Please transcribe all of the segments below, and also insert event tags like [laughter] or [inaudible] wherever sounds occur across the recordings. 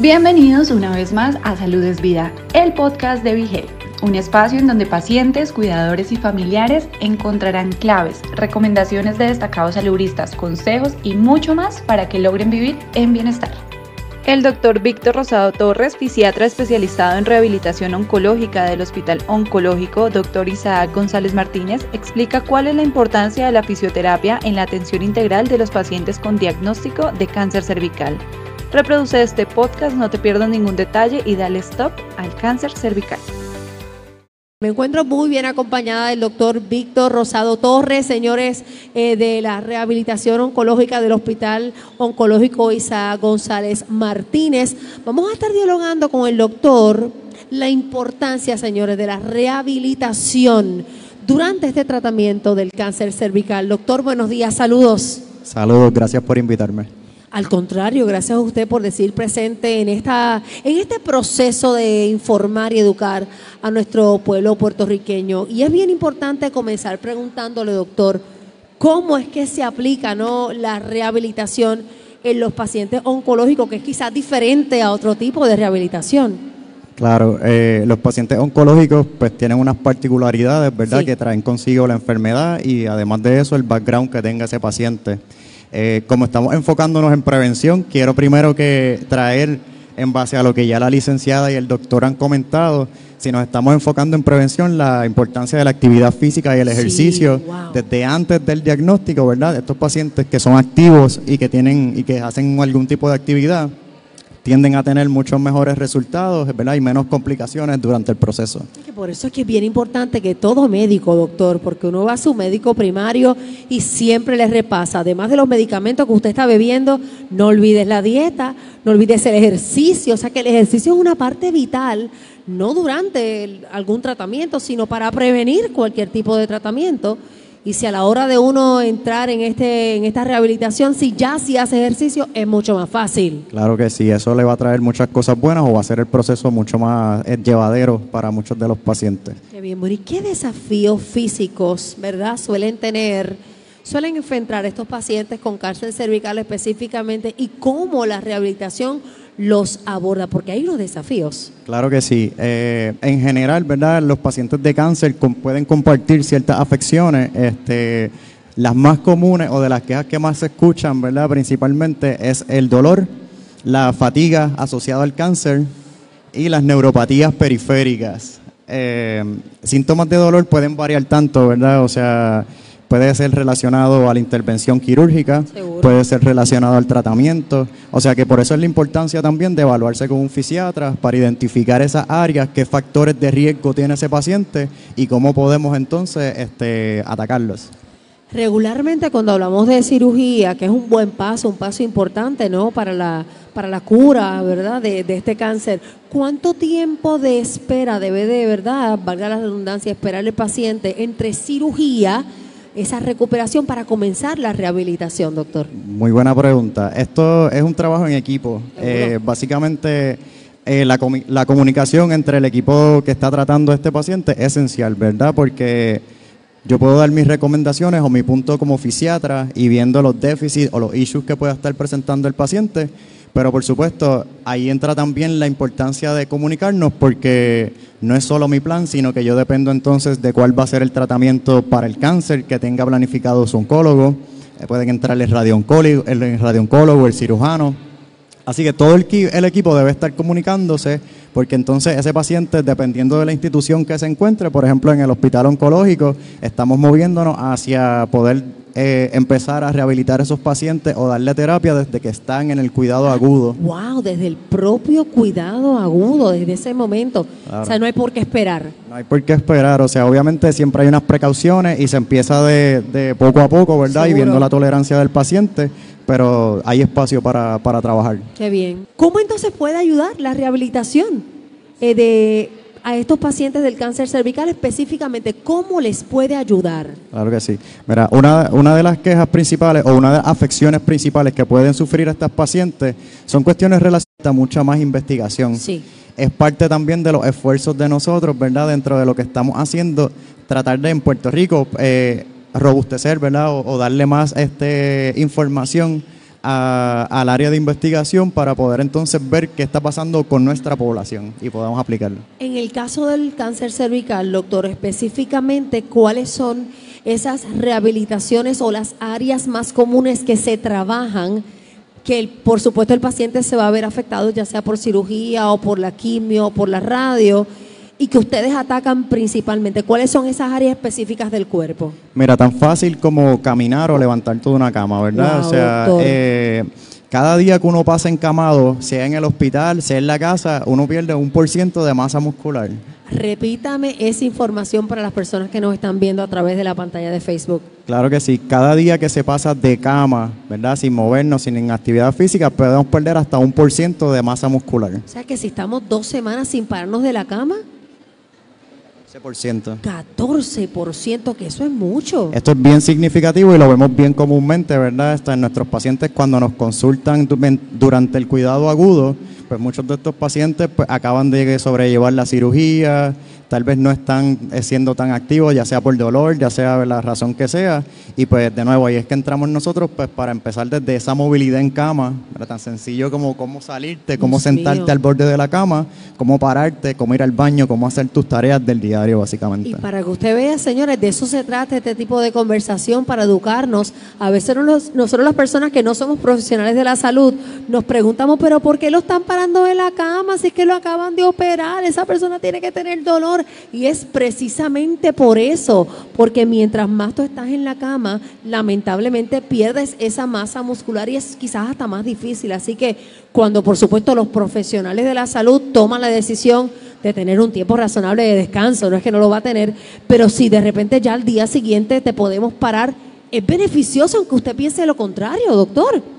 Bienvenidos una vez más a Salud es Vida, el podcast de Vigel, un espacio en donde pacientes, cuidadores y familiares encontrarán claves, recomendaciones de destacados saludistas, consejos y mucho más para que logren vivir en bienestar. El doctor Víctor Rosado Torres, fisiatra especializado en rehabilitación oncológica del Hospital Oncológico Dr. Isaac González Martínez, explica cuál es la importancia de la fisioterapia en la atención integral de los pacientes con diagnóstico de cáncer cervical. Reproduce este podcast, no te pierdas ningún detalle y dale stop al cáncer cervical. Me encuentro muy bien acompañada del doctor Víctor Rosado Torres, señores eh, de la rehabilitación oncológica del Hospital Oncológico Isaac González Martínez. Vamos a estar dialogando con el doctor la importancia, señores, de la rehabilitación durante este tratamiento del cáncer cervical. Doctor, buenos días, saludos. Saludos, gracias por invitarme. Al contrario, gracias a usted por decir presente en esta en este proceso de informar y educar a nuestro pueblo puertorriqueño. Y es bien importante comenzar preguntándole, doctor, cómo es que se aplica ¿no? la rehabilitación en los pacientes oncológicos, que es quizás diferente a otro tipo de rehabilitación. Claro, eh, los pacientes oncológicos pues tienen unas particularidades, ¿verdad?, que traen consigo la enfermedad y además de eso el background que tenga ese paciente. Eh, como estamos enfocándonos en prevención, quiero primero que traer en base a lo que ya la licenciada y el doctor han comentado, si nos estamos enfocando en prevención, la importancia de la actividad física y el ejercicio desde antes del diagnóstico, ¿verdad? Estos pacientes que son activos y que tienen y que hacen algún tipo de actividad, tienden a tener muchos mejores resultados ¿verdad? y menos complicaciones durante el proceso. Por eso es que es bien importante que todo médico, doctor, porque uno va a su médico primario y siempre le repasa, además de los medicamentos que usted está bebiendo, no olvides la dieta, no olvides el ejercicio, o sea que el ejercicio es una parte vital, no durante algún tratamiento, sino para prevenir cualquier tipo de tratamiento. Y si a la hora de uno entrar en este en esta rehabilitación, si ya si hace ejercicio, es mucho más fácil. Claro que sí, eso le va a traer muchas cosas buenas o va a hacer el proceso mucho más eh, llevadero para muchos de los pacientes. Qué bien, ¿y qué desafíos físicos, verdad, suelen tener, suelen enfrentar estos pacientes con cáncer cervical específicamente y cómo la rehabilitación los aborda? Porque hay unos desafíos. Claro que sí. Eh, en general, ¿verdad? Los pacientes de cáncer pueden compartir ciertas afecciones. Este, las más comunes o de las quejas que más se escuchan, ¿verdad? Principalmente es el dolor, la fatiga asociada al cáncer y las neuropatías periféricas. Eh, síntomas de dolor pueden variar tanto, ¿verdad? O sea, puede ser relacionado a la intervención quirúrgica, puede ser relacionado al tratamiento. O sea que por eso es la importancia también de evaluarse con un fisiatra para identificar esas áreas, qué factores de riesgo tiene ese paciente y cómo podemos entonces este, atacarlos. Regularmente cuando hablamos de cirugía, que es un buen paso, un paso importante, ¿no? Para la, para la cura, ¿verdad? De, de este cáncer, ¿cuánto tiempo de espera debe de, verdad, valga la redundancia, esperar el paciente entre cirugía esa recuperación para comenzar la rehabilitación, doctor? Muy buena pregunta. Esto es un trabajo en equipo. Eh, básicamente, eh, la, la, comunicación entre el equipo que está tratando a este paciente es esencial, ¿verdad? Porque yo puedo dar mis recomendaciones o mi punto como fisiatra y viendo los déficits o los issues que pueda estar presentando el paciente pero por supuesto, ahí entra también la importancia de comunicarnos porque no es solo mi plan, sino que yo dependo entonces de cuál va a ser el tratamiento para el cáncer que tenga planificado su oncólogo. Eh, pueden entrar el radiooncólogo, el radiooncólogo, el cirujano. Así que todo el equipo debe estar comunicándose porque entonces ese paciente, dependiendo de la institución que se encuentre, por ejemplo en el hospital oncológico, estamos moviéndonos hacia poder eh, empezar a rehabilitar a esos pacientes o darle terapia desde que están en el cuidado agudo. ¡Wow! Desde el propio cuidado agudo, desde ese momento. O sea, no hay por qué esperar. No hay por qué esperar. O sea, obviamente siempre hay unas precauciones y se empieza de, poco a poco, ¿verdad? Y viendo la tolerancia del paciente pero hay espacio para, para, trabajar. Qué bien. ¿Cómo entonces puede ayudar la rehabilitación eh, de a estos pacientes del cáncer cervical específicamente, ¿cómo les puede ayudar? Claro que sí. Mira, una, una de las quejas principales o una de las afecciones principales que pueden sufrir estas pacientes son cuestiones relacionadas a mucha más investigación. Sí. Es parte también de los esfuerzos de nosotros, ¿verdad? Dentro de lo que estamos haciendo, tratar de en Puerto Rico eh, robustecer, ¿verdad? O, o, darle más este, información al área de investigación para poder entonces ver qué está pasando con nuestra población y podamos aplicarlo. En el caso del cáncer cervical, doctor, específicamente, ¿cuáles son esas rehabilitaciones o las áreas más comunes que se trabajan? que por supuesto el paciente se va a ver afectado ya sea por cirugía o por la quimio o por la radio y que ustedes atacan principalmente? ¿Cuáles son esas áreas específicas del cuerpo? Mira, tan fácil como caminar o levantar toda una cama, ¿verdad? o sea, eh, cada día que uno pasa encamado, sea en el hospital, sea en la casa, uno pierde un por ciento de masa muscular. Repítame esa información para las personas que nos están viendo a través de la pantalla de Facebook. Claro que sí. Cada día que se pasa de cama, ¿verdad? Sin movernos, sin actividad física, podemos perder hasta un por ciento de masa muscular. O sea que si estamos dos semanas sin pararnos de la cama, 14%. 14%, que eso es mucho. Esto es bien significativo y lo vemos bien comúnmente, ¿verdad? Está en nuestros pacientes cuando nos consultan durante el cuidado agudo, pues muchos de estos pacientes pues, acaban de sobrellevar la cirugía, tal vez no están eh, siendo tan activos, ya sea por dolor, ya sea la razón que sea. Y pues de nuevo, ahí es que entramos nosotros pues para empezar desde esa movilidad en cama, tan sencillo como cómo salirte, cómo sentarte al borde de la cama, cómo pararte, cómo ir al baño, cómo hacer tus tareas del diario básicamente. Y para que usted vea, señores, de eso se trata este tipo de conversación, para educarnos. A veces nosotros las personas que no somos profesionales de la salud nos preguntamos, pero ¿por qué lo están parando de la cama si es que lo acaban de operar? Esa persona tiene que tener dolor y es precisamente por eso, porque mientras más tú estás en la cama, lamentablemente pierdes esa masa muscular y es quizás hasta más difícil. Así que cuando por supuesto los profesionales de la salud toman la decisión de tener un tiempo razonable de descanso, no es que no lo va a tener, pero si de repente ya al día siguiente te podemos parar, es beneficioso aunque usted piense lo contrario, doctor.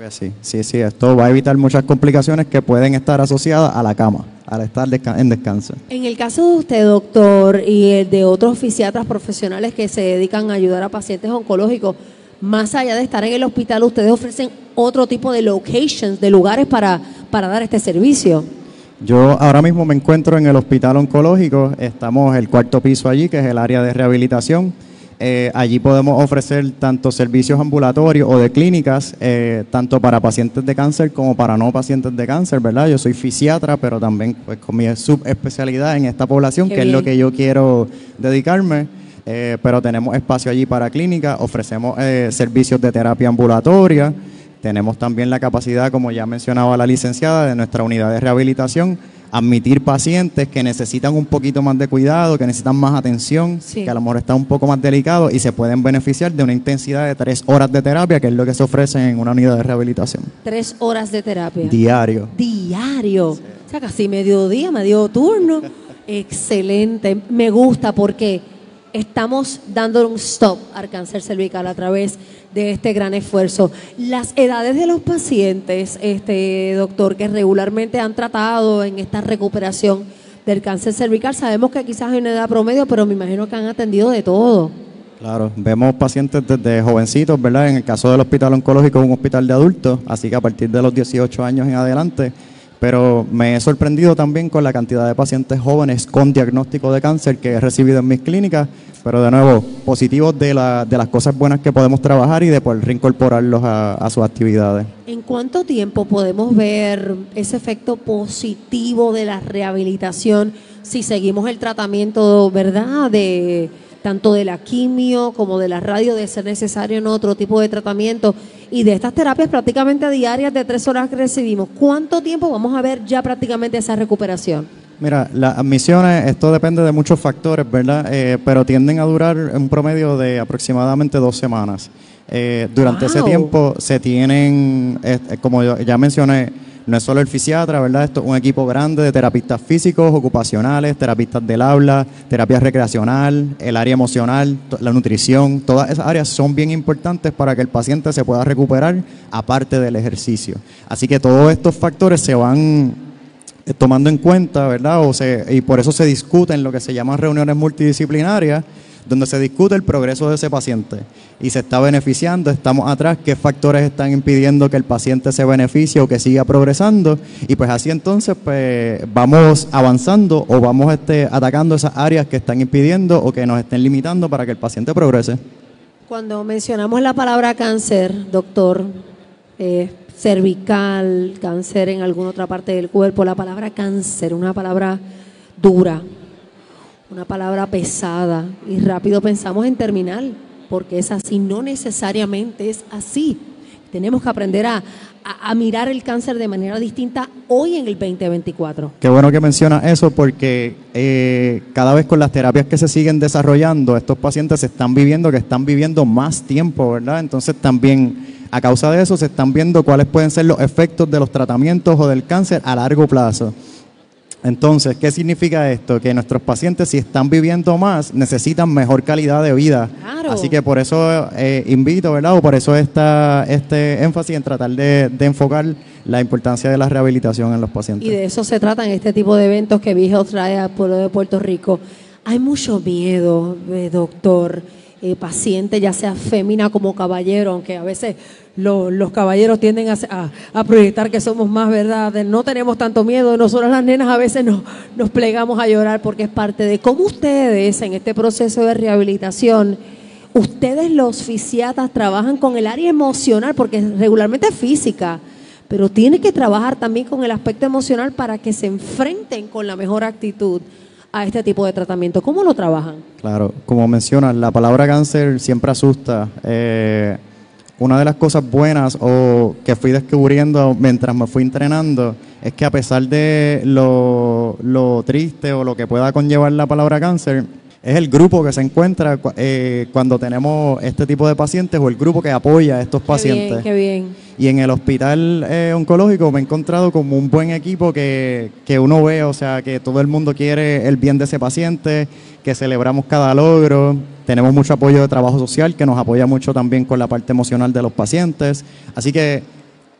Que sí, sí, sí, esto va a evitar muchas complicaciones que pueden estar asociadas a la cama al estar en descanso. En el caso de usted, doctor, y el de otros fisiatras profesionales que se dedican a ayudar a pacientes oncológicos, más allá de estar en el hospital, ustedes ofrecen otro tipo de locations, de lugares para, para dar este servicio. Yo ahora mismo me encuentro en el hospital oncológico, estamos el cuarto piso allí, que es el área de rehabilitación eh, allí podemos ofrecer tanto servicios ambulatorios o de clínicas, eh, tanto para pacientes de cáncer como para no pacientes de cáncer, ¿verdad? Yo soy fisiatra, pero también pues, con mi subespecialidad en esta población, que es lo que yo quiero dedicarme. Eh, pero tenemos espacio allí para clínicas, ofrecemos servicios de terapia ambulatoria, tenemos también la capacidad, como ya mencionaba la licenciada, de nuestra unidad de rehabilitación admitir pacientes que necesitan un poquito más de cuidado, que necesitan más atención, que a lo mejor está un poco más delicado y se pueden beneficiar de una intensidad de tres horas de terapia, que es lo que se ofrece en una unidad de rehabilitación. Tres horas de terapia. Diario. Diario. O sea, casi mediodía, medio turno. [laughs] Excelente. Me gusta porque estamos dando un stop al cáncer cervical a través de este gran esfuerzo. Las edades de los pacientes, este doctor, que regularmente han tratado en esta recuperación del cáncer cervical, sabemos que quizás hay una edad promedio, pero me imagino que han atendido de todo. Claro, vemos pacientes desde jovencitos, ¿verdad? En el caso del hospital oncológico es un hospital de adultos, así que a partir de los 18 años en adelante pero me he sorprendido también con la cantidad de pacientes jóvenes con diagnóstico de cáncer que he recibido en mis clínicas, pero de nuevo, positivos de, la, de las cosas buenas que podemos trabajar y de poder reincorporarlos a, a sus actividades. ¿En cuánto tiempo podemos ver ese efecto positivo de la rehabilitación si seguimos el tratamiento, verdad, de tanto de la quimio como de la radio, de ser necesario en otro tipo de tratamiento y de estas terapias prácticamente diarias de tres horas que recibimos, ¿cuánto tiempo vamos a ver ya prácticamente esa recuperación? Mira, las admisiones, esto depende de muchos factores, ¿verdad? Eh, pero tienden a durar un promedio de aproximadamente dos semanas. Eh, durante ese tiempo se tienen, eh, como ya mencioné, no es solo el fisiatra, ¿verdad? Esto es un equipo grande de terapistas físicos, ocupacionales, terapistas del habla, terapia recreacional, el área emocional, la nutrición, todas esas áreas son bien importantes para que el paciente se pueda recuperar aparte del ejercicio. Así que todos estos factores se van eh, tomando en cuenta, ¿verdad? O y por eso se discuten lo que se llaman reuniones multidisciplinarias donde se discute el progreso de ese paciente y se está beneficiando, estamos atrás, qué factores están impidiendo que el paciente se beneficie o que siga progresando y pues así entonces pues vamos avanzando o vamos este, atacando esas áreas que están impidiendo o que nos estén limitando para que el paciente progrese. Cuando mencionamos la palabra cáncer, doctor, eh, cervical, cáncer en alguna otra parte del cuerpo. La palabra cáncer, una palabra dura, una palabra pesada y rápido pensamos en terminal, porque es así, no necesariamente es así. Tenemos que aprender a, a, mirar el cáncer de manera distinta hoy en el 2024. Qué bueno que mencionas eso porque eh, cada vez con las terapias que se siguen desarrollando, estos pacientes se están viviendo que están viviendo más tiempo, ¿verdad? Entonces también a causa de eso se están viendo cuáles pueden ser los efectos de los tratamientos o del cáncer a largo plazo. Entonces, ¿qué significa esto? Que nuestros pacientes, si están viviendo más, necesitan mejor calidad de vida. Así que por eso eh, invito, ¿verdad? O por eso está este énfasis en tratar de, enfocar la importancia de la rehabilitación en los pacientes. Y de eso se trata en este tipo de eventos que Vigil trae al pueblo de Puerto Rico. Hay mucho miedo, eh, doctor eh, paciente, ya sea fémina como caballero, aunque a veces los caballeros tienden a, proyectar que somos más, ¿verdad? No tenemos tanto miedo. Nosotros las nenas a veces nos, plegamos a llorar porque es parte de cómo ustedes en este proceso de rehabilitación, ustedes los fisiatas trabajan con el área emocional, porque regularmente es física, pero tiene que trabajar también con el aspecto emocional para que se enfrenten con la mejor actitud a este tipo de tratamiento. ¿Cómo lo trabajan? Claro, como mencionas, la palabra cáncer siempre asusta. Eh, una de las cosas buenas o que fui descubriendo mientras me fui entrenando es que a pesar de lo, lo triste o lo que pueda conllevar la palabra cáncer, es el grupo que se encuentra eh, cuando tenemos este tipo de pacientes o el grupo que apoya a estos pacientes. Qué bien, Y en el hospital eh, oncológico me he encontrado como un buen equipo que, que uno ve, o sea, que todo el mundo quiere el bien de ese paciente, que celebramos cada logro. Tenemos mucho apoyo de trabajo social que nos apoya mucho también con la parte emocional de los pacientes. Así que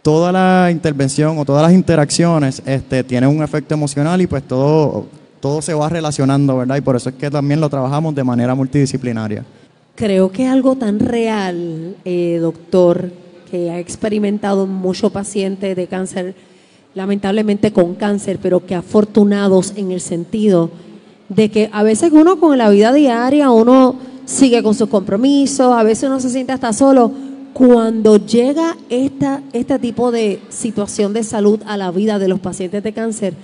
toda la intervención o todas las interacciones este, tienen un efecto emocional y pues todo todo se va relacionando, ¿verdad? Y por eso es que también lo trabajamos de manera multidisciplinaria. Creo que algo tan real, eh, doctor, que ha experimentado muchos pacientes de cáncer, lamentablemente con cáncer, pero que afortunados en el sentido de que a veces uno con la vida diaria, uno sigue con sus compromisos, a veces uno se siente hasta solo. Cuando llega esta, este tipo de situación de salud a la vida de los pacientes de cáncer,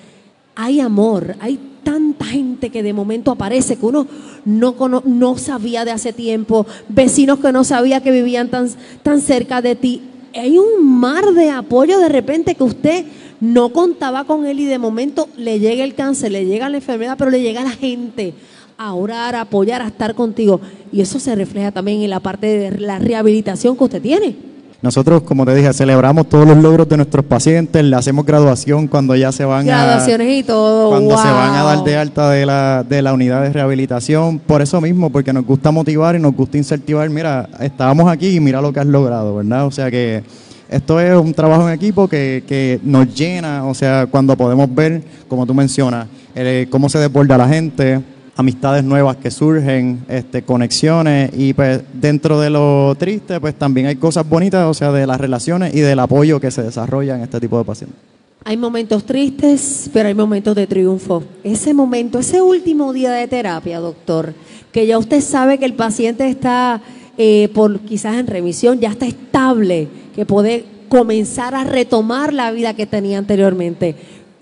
hay amor, hay tanta gente que de momento aparece que uno no, no sabía de hace tiempo, vecinos que no sabía que vivían tan, tan cerca de ti. Hay un mar de apoyo de repente que usted no contaba con él y de momento le llega el cáncer, le llega la enfermedad, pero le llega la gente a orar, a apoyar, a estar contigo. Y eso se refleja también en la parte de la rehabilitación que usted tiene. Nosotros, como te dije, celebramos todos los logros de nuestros pacientes, le hacemos graduación cuando ya se van Graduaciones y todo. Cuando se van a dar de alta de la, de la unidad de rehabilitación. Por eso mismo, porque nos gusta motivar y nos gusta incentivar. Mira, estábamos aquí y mira lo que has logrado, ¿verdad? O sea que esto es un trabajo en equipo que, que nos llena, o sea, cuando podemos ver, como tú mencionas, eh, cómo se desborda la gente amistades nuevas que surgen, este, conexiones y pues dentro de lo triste pues también hay cosas bonitas, o sea, de las relaciones y del apoyo que se desarrolla en este tipo de pacientes. Hay momentos tristes, pero hay momentos de triunfo. Ese momento, ese último día de terapia, doctor, que ya usted sabe que el paciente está eh, por quizás en remisión, ya está estable, que puede comenzar a retomar la vida que tenía anteriormente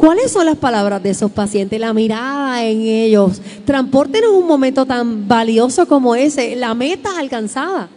¿Cuáles son las palabras de esos pacientes? La mirada en ellos. Transporten un momento tan valioso como ese, la meta alcanzada.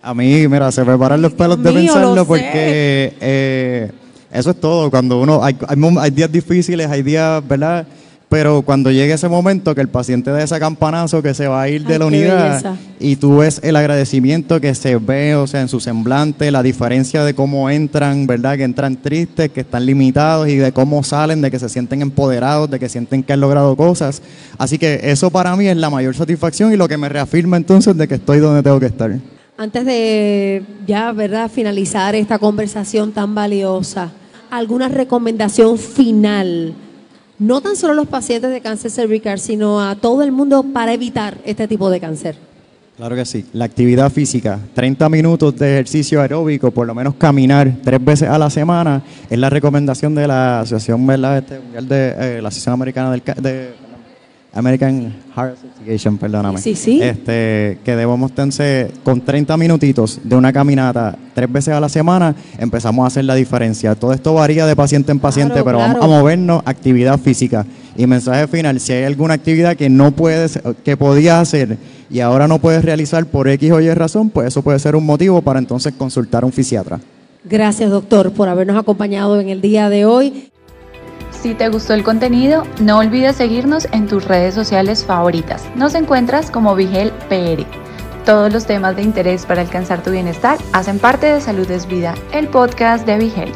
A mí, mira, se me paran los pelos de pensarlo porque eh, eso es todo. Cuando uno, hay, hay días difíciles, hay días, ¿verdad? Pero cuando llegue ese momento que el paciente de ese campanazo que se va a ir de la unidad y tú ves el agradecimiento que se ve, o sea, en su semblante, la diferencia de cómo entran, ¿verdad? Que entran tristes, que están limitados y de cómo salen, de que se sienten empoderados, de que sienten que han logrado cosas. Así que eso para mí es la mayor satisfacción y lo que me reafirma entonces de que estoy donde tengo que estar. Antes de ya, ¿verdad?, finalizar esta conversación tan valiosa, ¿alguna recomendación final? No tan solo a los pacientes de cáncer cervical, sino a todo el mundo para evitar este tipo de cáncer? Claro que sí. La actividad física, 30 minutos de ejercicio aeróbico, por lo menos caminar tres veces a la semana, es la recomendación de la Asociación. Este, de, eh, la Asociación Americana del, de, American Heart Association, perdóname. Sí, sí. Este, que debemos tener con 30 minutitos de una caminata tres veces a la semana, empezamos a hacer la diferencia. Todo esto varía de paciente en paciente, Claro, pero vamos a claro. movernos actividad física. Y mensaje final, si hay alguna actividad que no puedes, que podías hacer y ahora no puedes realizar por X o Y razón, pues eso puede ser un motivo para entonces consultar a un fisiatra. Gracias, doctor, por habernos acompañado en el día de hoy. Si te gustó el contenido, no olvides seguirnos en tus redes sociales favoritas. Nos encuentras como Vigel PR. Todos los temas de interés para alcanzar tu bienestar hacen parte de Salud es Vida, el podcast de Vigel.